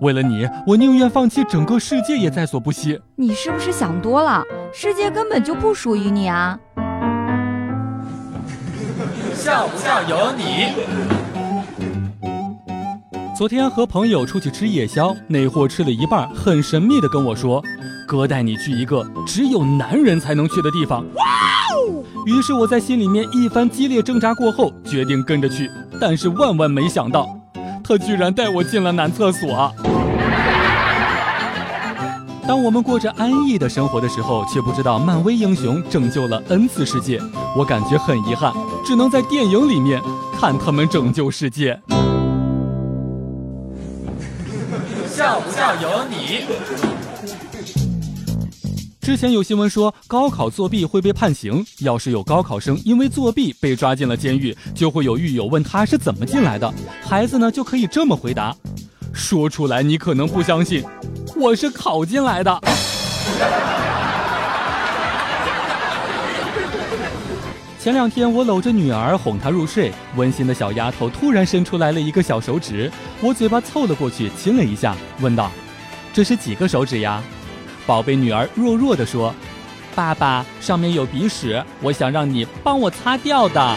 为了你，我宁愿放弃整个世界也在所不惜。你是不是想多了？世界根本就不属于你啊！笑不笑由你。昨天和朋友出去吃夜宵，那货吃了一半，很神秘的跟我说：“哥带你去一个只有男人才能去的地方。”于是我在心里面一番激烈挣扎过后，决定跟着去。但是万万没想到，他居然带我进了男厕所。当我们过着安逸的生活的时候，却不知道漫威英雄拯救了 N 次世界，我感觉很遗憾，只能在电影里面看他们拯救世界。笑不笑由你。之前有新闻说高考作弊会被判刑，要是有高考生因为作弊被抓进了监狱，就会有狱友问他是怎么进来的，孩子呢就可以这么回答，说出来你可能不相信。我是考进来的。前两天我搂着女儿哄她入睡，温馨的小丫头突然伸出来了一个小手指，我嘴巴凑了过去亲了一下，问道：“这是几个手指呀？”宝贝女儿弱弱地说：“爸爸，上面有鼻屎，我想让你帮我擦掉的。”